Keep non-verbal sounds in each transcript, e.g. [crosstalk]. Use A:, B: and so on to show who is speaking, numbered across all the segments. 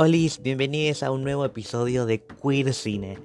A: Hola, bienvenidos a un nuevo episodio de Queer Cine.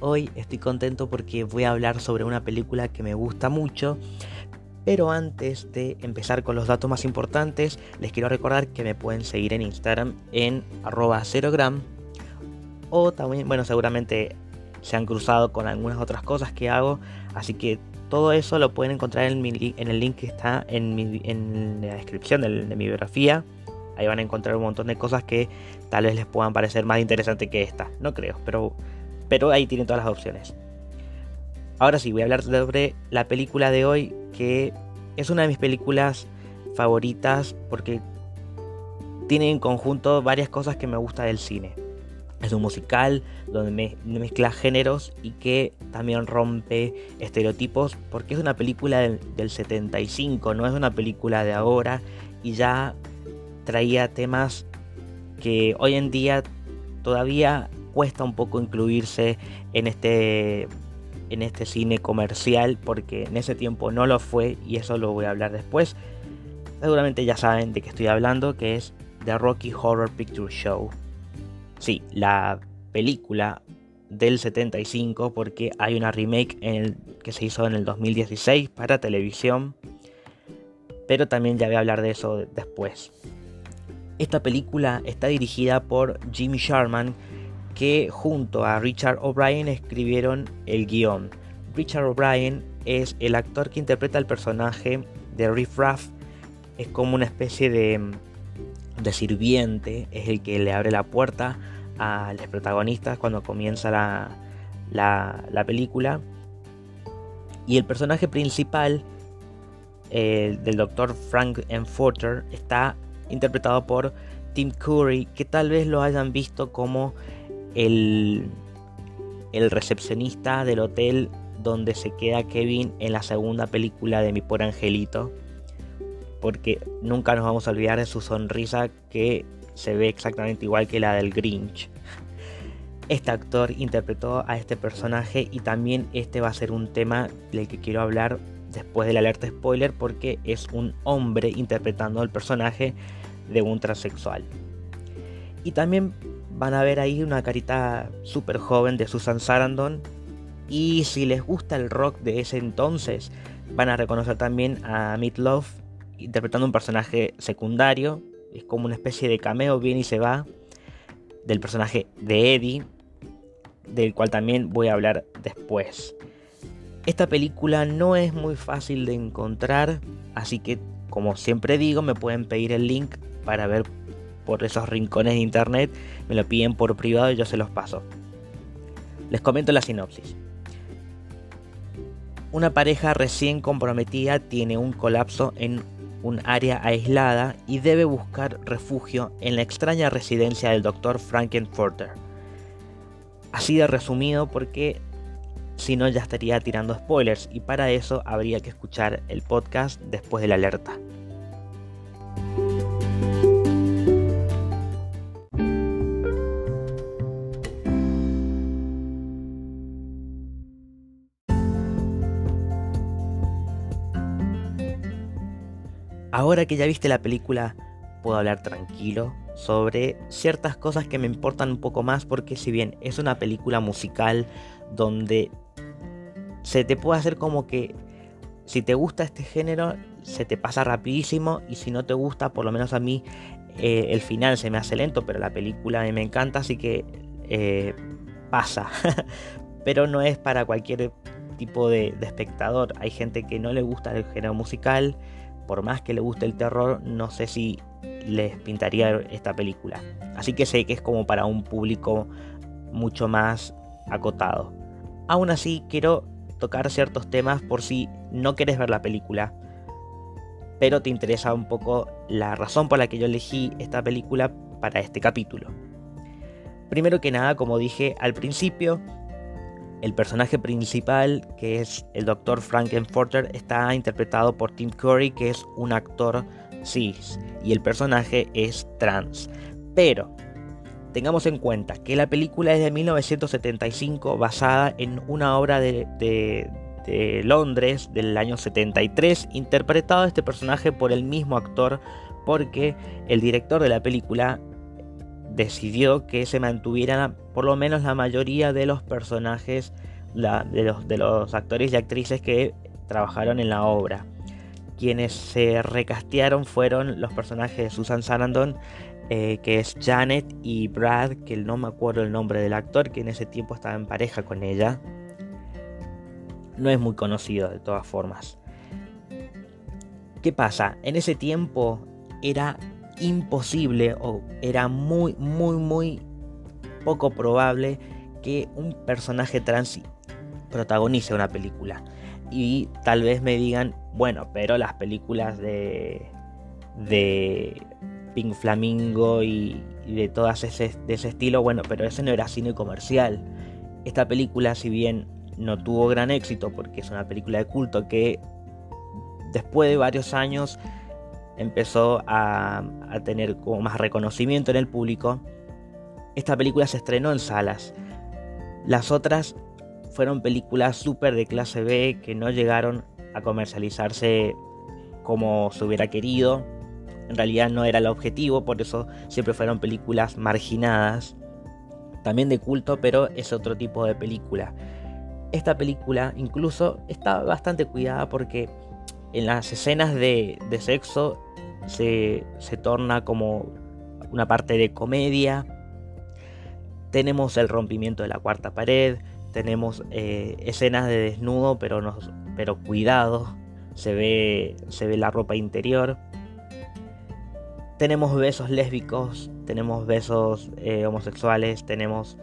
A: Hoy estoy contento porque voy a hablar sobre una película que me gusta mucho. Pero antes de empezar con los datos más importantes, les quiero recordar que me pueden seguir en Instagram en arroba 0gram. O también, bueno, seguramente se han cruzado con algunas otras cosas que hago. Así que todo eso lo pueden encontrar en, el link que está en, la descripción de mi biografía Ahí van a encontrar un montón de cosas que tal vez les puedan parecer más interesantes que esta. No creo, pero, pero ahí tienen todas las opciones. Ahora sí, voy a hablar sobre la película de hoy, que es una de mis películas favoritas porque tiene en conjunto varias cosas que me gusta del cine. Es un musical donde mezcla géneros y que también rompe estereotipos porque es una película del 75, no es una película de ahora y ya traía temas que hoy en día todavía cuesta un poco incluirse en este en este cine comercial porque en ese tiempo no lo fue y eso lo voy a hablar después. Seguramente ya saben de qué estoy hablando, que es The Rocky Horror Picture Show. Sí, la película del 75 porque hay una remake en el, que se hizo en el 2016 para televisión. Pero también ya voy a hablar de eso después. Esta película está dirigida por Jimmy Sharman, que junto a Richard O'Brien escribieron el guion. Richard O'Brien es el actor que interpreta el personaje de Riff Raff. Es como una especie de, de sirviente, es el que le abre la puerta a los protagonistas cuando comienza la, la, película. Y el personaje principal eh, del doctor Frank Enforter está interpretado por Tim Curry, que tal vez lo hayan visto como el, el recepcionista del hotel donde se queda Kevin en la segunda película de Mi por Angelito. Porque nunca nos vamos a olvidar de su sonrisa que se ve exactamente igual que la del Grinch. Este actor interpretó a este personaje y también este va a ser un tema del que quiero hablar después de la alerta spoiler porque es un hombre interpretando el personaje de un transexual. Y también van a ver ahí una carita súper joven de Susan Sarandon. Y si les gusta el rock de ese entonces, van a reconocer también a Love interpretando un personaje secundario. Es como una especie de cameo, viene y se va, del personaje de Eddie, del cual también voy a hablar después. Esta película no es muy fácil de encontrar, así que como siempre digo, me pueden pedir el link para ver por esos rincones de internet, me lo piden por privado y yo se los paso. Les comento la sinopsis. Una pareja recién comprometida tiene un colapso en un área aislada y debe buscar refugio en la extraña residencia del Dr. Frankenfurter. Así de resumido porque si no ya estaría tirando spoilers y para eso habría que escuchar el podcast después de la alerta. Ahora que ya viste la película, puedo hablar tranquilo sobre ciertas cosas que me importan un poco más porque si bien es una película musical donde se te puede hacer como que si te gusta este género se te pasa rapidísimo y si no te gusta, por lo menos a mí eh, el final se me hace lento, pero la película a mí me encanta, así que eh, pasa. [laughs] pero no es para cualquier tipo de, de, espectador. Hay gente que no le gusta el género musical, por más que le guste el terror, no sé si les pintaría esta película. Así que sé que es como para un público mucho más acotado. Aún así, quiero tocar ciertos temas por si no quieres ver la película, pero te interesa un poco la razón por la que yo elegí esta película para este capítulo. Primero que nada, como dije al principio, el personaje principal, que es el Dr. Frankenfurter, está interpretado por Tim Curry, que es un actor cis, y el personaje es trans. Pero tengamos en cuenta que la película es de 1975, basada en una obra de, Londres del año 73, interpretado este personaje por el mismo actor, porque el director de la película decidió que se mantuvieran por lo menos la mayoría de los personajes, de, los, de los actores y actrices que trabajaron en la obra. Quienes se recastearon fueron los personajes de Susan Sarandon, eh, que es Janet, y Brad, que no me acuerdo el nombre del actor, que en ese tiempo estaba en pareja con ella. No es muy conocido de todas formas. ¿Qué pasa? En ese tiempo era imposible o era muy, muy, muy poco probable que un personaje trans protagonice una película. Y tal vez me digan, bueno, pero las películas de, de Pink Flamingo y, de todas ese, de ese estilo, bueno, pero ese no era cine comercial. Esta película, si bien no tuvo gran éxito porque es una película de culto que después de varios años empezó a, a, tener como más reconocimiento en el público, esta película se estrenó en salas. Las otras fueron películas súper de clase B que no llegaron a comercializarse como se hubiera querido. En realidad no era el objetivo, por eso siempre fueron películas marginadas. También de culto, pero es otro tipo de película. Esta película incluso está bastante cuidada porque en las escenas de, sexo se, se torna como una parte de comedia. Tenemos el rompimiento de la cuarta pared, tenemos eh, escenas de desnudo, pero, no, pero cuidado. Se ve, se ve la ropa interior. Tenemos besos lésbicos, tenemos besos eh, homosexuales, tenemos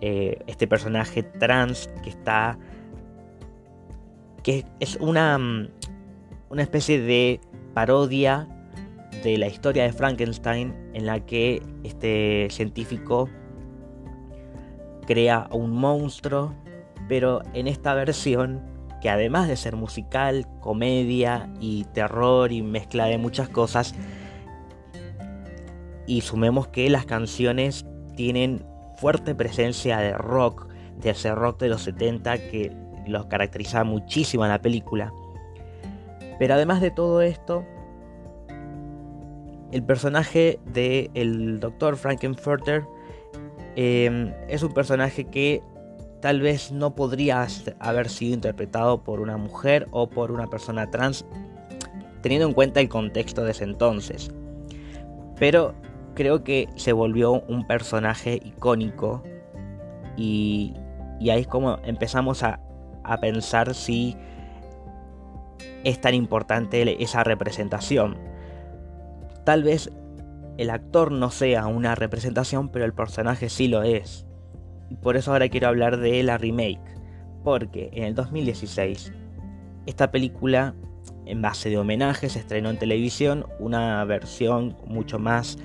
A: eh, este personaje trans que está. que es una, mm, una especie de parodia de la historia de Frankenstein en la que este científico crea un monstruo, pero en esta versión, que además de ser musical, comedia y terror y mezcla de muchas cosas, y sumemos que las canciones tienen fuerte presencia de rock, de ese rock de los 70 que los caracteriza muchísimo en la película. Pero además de todo esto, el personaje del el Dr. Frankenfurter Em, es un personaje que tal vez no podría haber sido interpretado por una mujer o por una persona trans, teniendo en cuenta el contexto de ese entonces. Pero creo que se volvió un personaje icónico y, ahí es como empezamos a, a pensar si es tan importante esa representación. Tal vez el actor no sea una representación, pero el personaje sí lo es. Y por eso ahora quiero hablar de la remake. Porque en el 2016, esta película, en base de homenaje, se estrenó en televisión una versión mucho más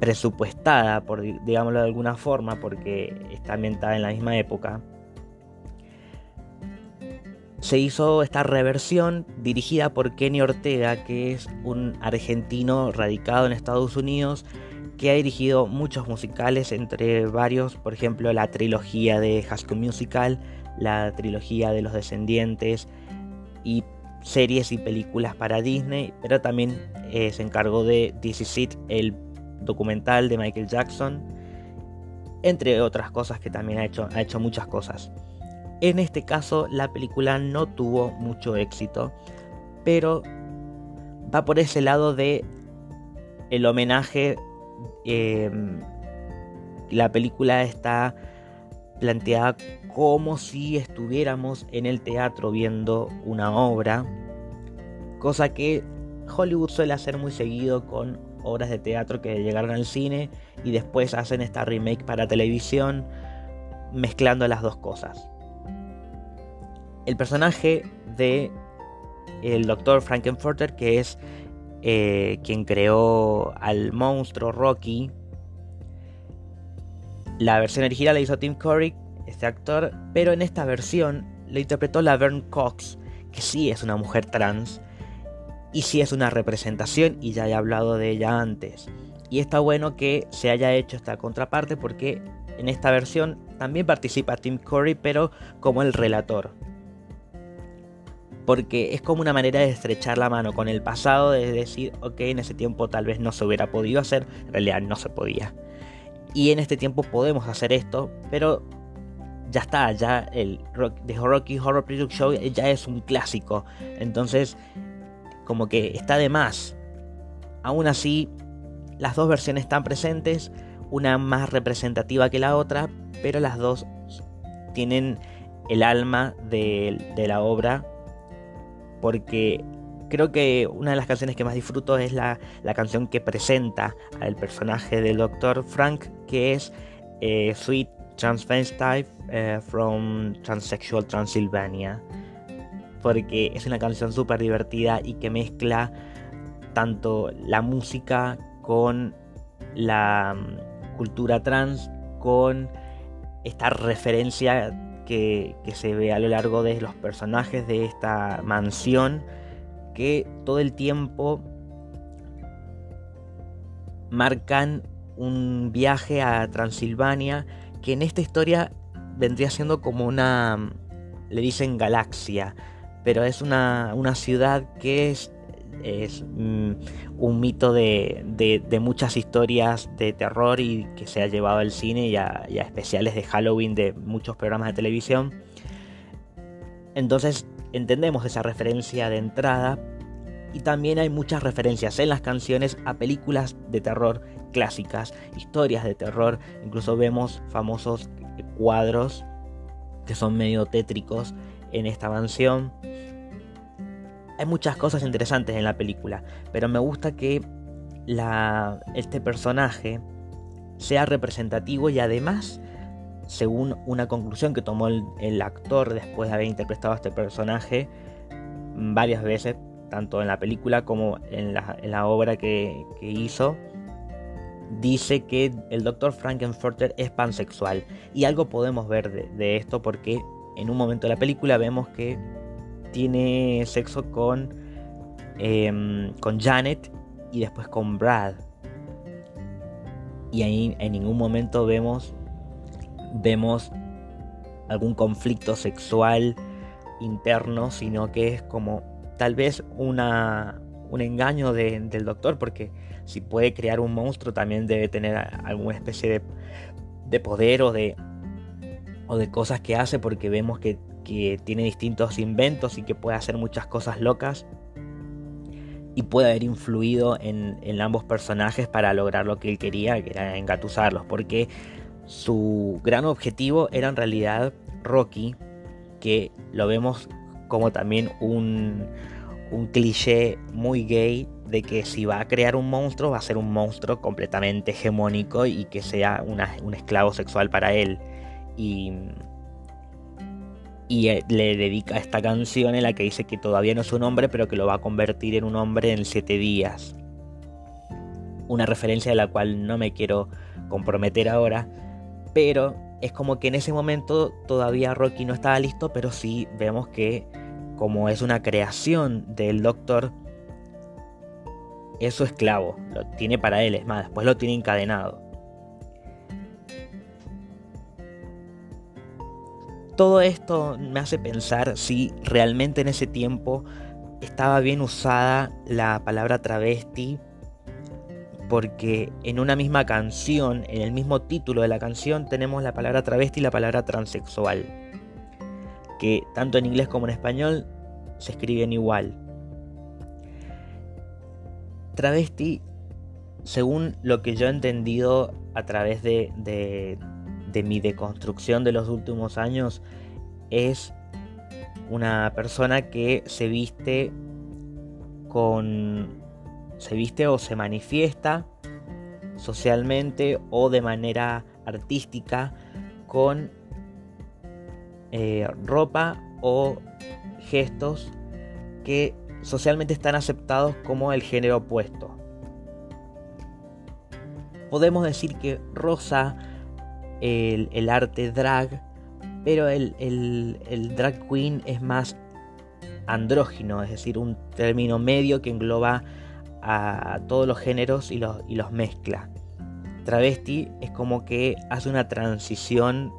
A: presupuestada, por digámoslo de alguna forma, porque está ambientada en la misma época se hizo esta reversión dirigida por Kenny Ortega, que es un argentino radicado en Estados Unidos, que ha dirigido muchos musicales, entre varios, por ejemplo, la trilogía de Haskell Musical, la trilogía de Los Descendientes y series y películas para Disney, pero también eh, se encargó de This Is It, el documental de Michael Jackson, entre otras cosas que también ha hecho, ha hecho muchas cosas. En este caso la película no tuvo mucho éxito, pero va por ese lado de el homenaje. Em, la película está planteada como si estuviéramos en el teatro viendo una obra, cosa que Hollywood suele hacer muy seguido con obras de teatro que llegaron al cine y después hacen esta remake para televisión mezclando las dos cosas el personaje de el doctor Frankenfurter, que es eh, quien creó al monstruo Rocky. La versión original la hizo Tim Curry, este actor, pero en esta versión la interpretó Laverne Cox, que sí es una mujer trans y sí es una representación y ya he hablado de ella antes. Y está bueno que se haya hecho esta contraparte porque en esta versión también participa Tim Curry, pero como el relator. porque es como una manera de estrechar la mano con el pasado, de decir, ok, en ese tiempo tal vez no se hubiera podido hacer, en realidad no se podía. Y en este tiempo podemos hacer esto, pero ya está, ya el The Rocky Horror Picture Show ya es un clásico. Entonces, como que está de más. Aún así, las dos versiones están presentes, una más representativa que la otra, pero las dos tienen el alma de, la obra, porque creo que una de las canciones que más disfruto es la, canción que presenta al personaje del Dr. Frank, que es eh, Sweet Transvestite eh, from Transsexual Transylvania. Porque es una canción súper divertida y que mezcla tanto la música con la mm, cultura trans, con esta referencia que, que, se ve a lo largo de los personajes de esta mansión que todo el tiempo marcan un viaje a Transilvania que en esta historia vendría siendo como una, le dicen galaxia, pero es una, una ciudad que es, es mm, un mito de, de, muchas historias de terror y que se ha llevado al cine y y a especiales de Halloween de muchos programas de televisión. Entonces entendemos esa referencia de entrada y también hay muchas referencias en las canciones a películas de terror clásicas, historias de terror, incluso vemos famosos cuadros que son medio tétricos en esta mansión. Hay muchas cosas interesantes en la película, pero me gusta que este personaje sea representativo y además, según una conclusión que tomó el, actor después de haber interpretado a este personaje varias veces, tanto en la película como en la, obra que, hizo, dice que el doctor Frankenfurter es pansexual. Y algo podemos ver de, esto porque en un momento de la película vemos que tiene sexo con, em, con Janet y después con Brad. Y ahí en ningún momento vemos, vemos algún conflicto sexual interno, sino que es como tal vez una, un engaño del doctor, porque si puede crear un monstruo también debe tener alguna especie de, de poder o de, o de cosas que hace, porque vemos que, tiene distintos inventos y que puede hacer muchas cosas locas y puede haber influido en, ambos personajes para lograr lo que él quería, que era engatusarlos, porque su gran objetivo era en realidad Rocky, que lo vemos como también un cliché muy gay de que si va a crear un monstruo va a ser un monstruo completamente hegemónico y que sea un esclavo sexual para él. Y, eh, le dedica esta canción en la que dice que todavía no es un hombre pero que lo va a convertir en un hombre en siete días. Una referencia de la cual no me quiero comprometer ahora, pero es como que en ese momento todavía Rocky no estaba listo, pero sí vemos que como es una creación del doctor, es su esclavo, lo tiene para él, es más, después lo tiene encadenado. Todo esto me hace pensar si realmente en ese tiempo estaba bien usada la palabra travesti, porque en una misma canción, en el mismo título de la canción, tenemos la palabra travesti y la palabra transexual que tanto en inglés como en español se escriben igual. Travesti, según lo que yo he entendido a través de, de, mi deconstrucción de los últimos años, es una persona que se viste con. se viste o se manifiesta socialmente o de manera artística con eh, ropa o gestos que socialmente están aceptados como el género opuesto. Podemos decir que rosa el, arte drag, pero el, el, drag queen es más andrógino, es decir, un término medio que engloba a todos los géneros y los, y los mezcla. Travesti es como que hace una transición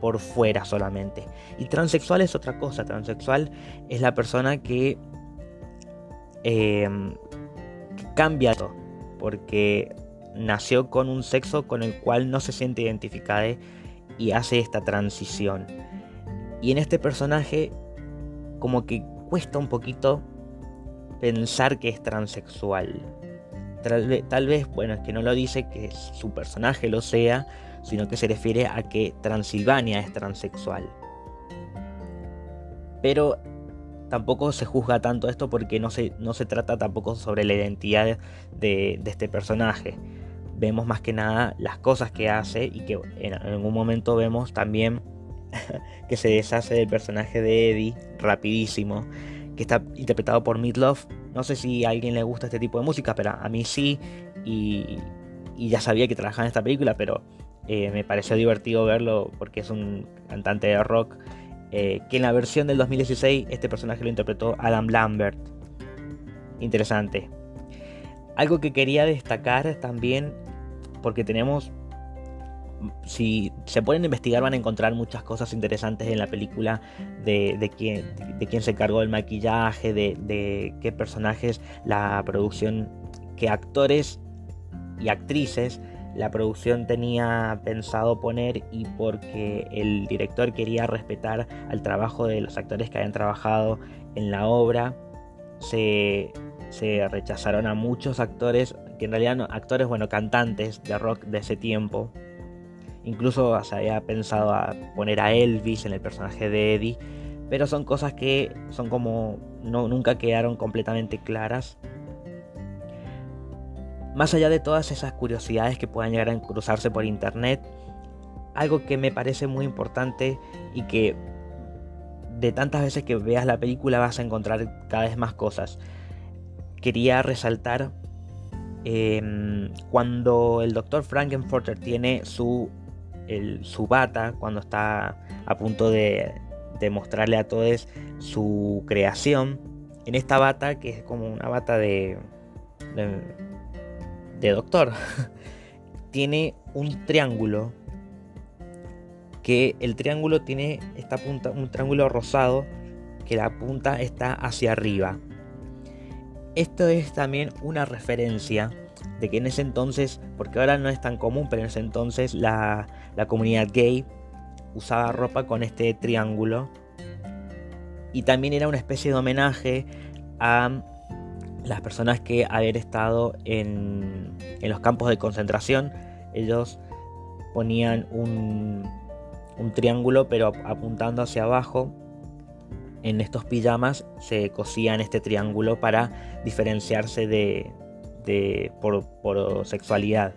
A: por fuera solamente. Y transexual es otra cosa. Transexual es la persona que, em, cambia todo. Porque nació con un sexo con el cual no se siente identificada y hace esta transición. Y en este personaje como que cuesta un poquito pensar que es transexual. Tal vez, bueno, es que no lo dice que su personaje lo sea, sino que se refiere a que Transilvania es transexual. Pero tampoco se juzga tanto esto porque no se, no se trata tampoco sobre la identidad de, este personaje. Vemos más que nada las cosas que hace y que en algún momento vemos también [laughs] que se deshace del personaje de Eddie rapidísimo, que está interpretado por Midlove. No sé si a alguien le gusta este tipo de música, pero a mí sí. Y, ya sabía que trabajaba en esta película, pero eh, me pareció divertido verlo porque es un cantante de rock. Eh, que en la versión del 2016 este personaje lo interpretó Adam Lambert. Interesante. Algo que quería destacar también, porque tenemos si se pueden investigar van a encontrar muchas cosas interesantes en la película de, de, quién, de, quién, se encargó del maquillaje, de, qué personajes, la producción, qué actores y actrices la producción tenía pensado poner y porque el director quería respetar al trabajo de los actores que habían trabajado en la obra, se, se rechazaron a muchos actores, que en realidad actores, bueno, cantantes de rock de ese tiempo, Incluso se había pensado a poner a Elvis en el personaje de Eddie. Pero son cosas que son como. No, nunca quedaron completamente claras. Más allá de todas esas curiosidades que puedan llegar a cruzarse por internet, algo que me parece muy importante y que de tantas veces que veas la película vas a encontrar cada vez más cosas. Quería resaltar em, cuando el doctor Frankenfurter tiene su su bata cuando está a punto de, de mostrarle a todos su creación. En esta bata, que es como una bata de, de, doctor, [laughs] tiene un triángulo. Que el triángulo tiene esta punta, un triángulo rosado, que la punta está hacia arriba. Esto es también una referencia de que en ese entonces, porque ahora no es tan común, pero en ese entonces la, comunidad gay usaba ropa con este triángulo. Y también era una especie de homenaje a las personas que haber estado en, en los campos de concentración. Ellos ponían un, un triángulo pero apuntando hacia abajo. En estos pijamas se cosían este triángulo para diferenciarse de, por, sexualidad.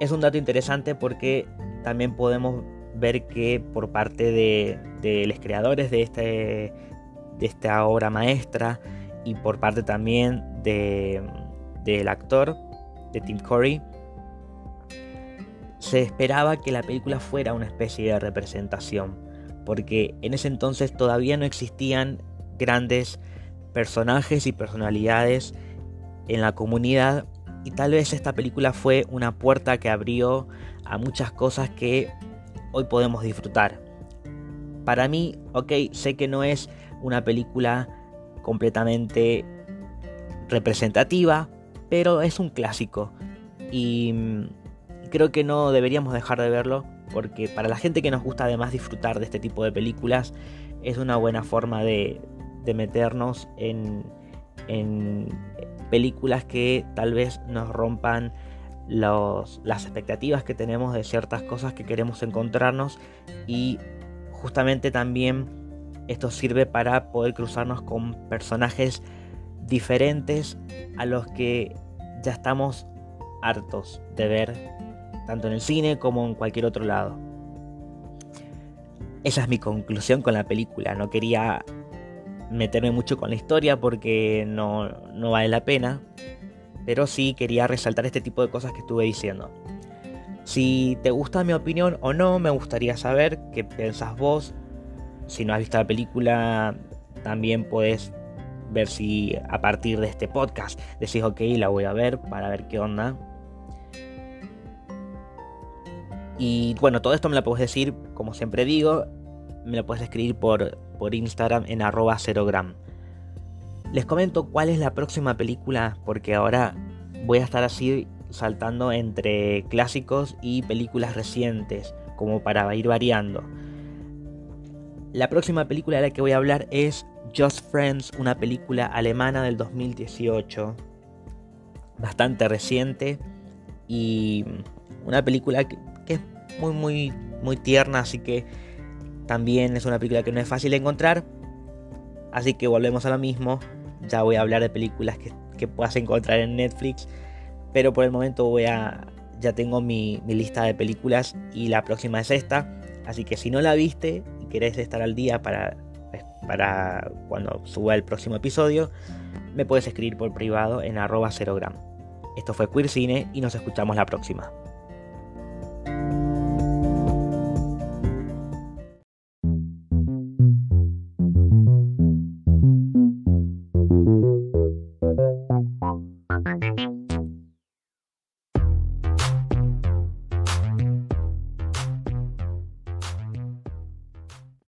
A: Es un dato interesante porque también podemos ver que por parte de, los creadores de, este, de esta obra maestra y por parte también del actor, de Tim Curry, se esperaba que la película fuera una especie de representación, porque en ese entonces todavía no existían grandes personajes y personalidades en la comunidad y tal vez esta película fue una puerta que abrió a muchas cosas que hoy podemos disfrutar. Para mí, ok, sé que no es una película completamente representativa, pero es un clásico y creo que no deberíamos dejar de verlo porque para la gente que nos gusta además disfrutar de este tipo de películas es una buena forma de, meternos en, películas que tal vez nos rompan las expectativas que tenemos de ciertas cosas que queremos encontrarnos y justamente también esto sirve para poder cruzarnos con personajes diferentes a los que ya estamos hartos de ver tanto en el cine como en cualquier otro lado. Esa es mi conclusión con la película. No quería meterme mucho con la historia porque no, no vale la pena. Pero sí quería resaltar este tipo de cosas que estuve diciendo. Si te gusta mi opinión o no, me gustaría saber qué piensas vos. Si no has visto la película, también puedes ver si a partir de este podcast decís, ok, la voy a ver para ver qué onda. Y bueno, todo esto me lo puedes decir, como siempre digo, me lo puedes escribir por, por Instagram en arroba gram Les comento cuál es la próxima película, porque ahora voy a estar así saltando entre clásicos y películas recientes, como para ir variando. La próxima película de la que voy a hablar es Just Friends, una película alemana del 2018, bastante reciente y una película que, muy muy muy tierna, así que también es una película que no es fácil de encontrar. Así que volvemos a lo mismo. Ya voy a hablar de películas que, que puedas encontrar en Netflix. Pero por el momento voy a. Ya tengo mi, mi, lista de películas y la próxima es esta. Así que si no la viste y querés estar al día para, para cuando suba el próximo episodio, me puedes escribir por privado en arroba 0gram. Esto fue Queer Cine y nos escuchamos la próxima.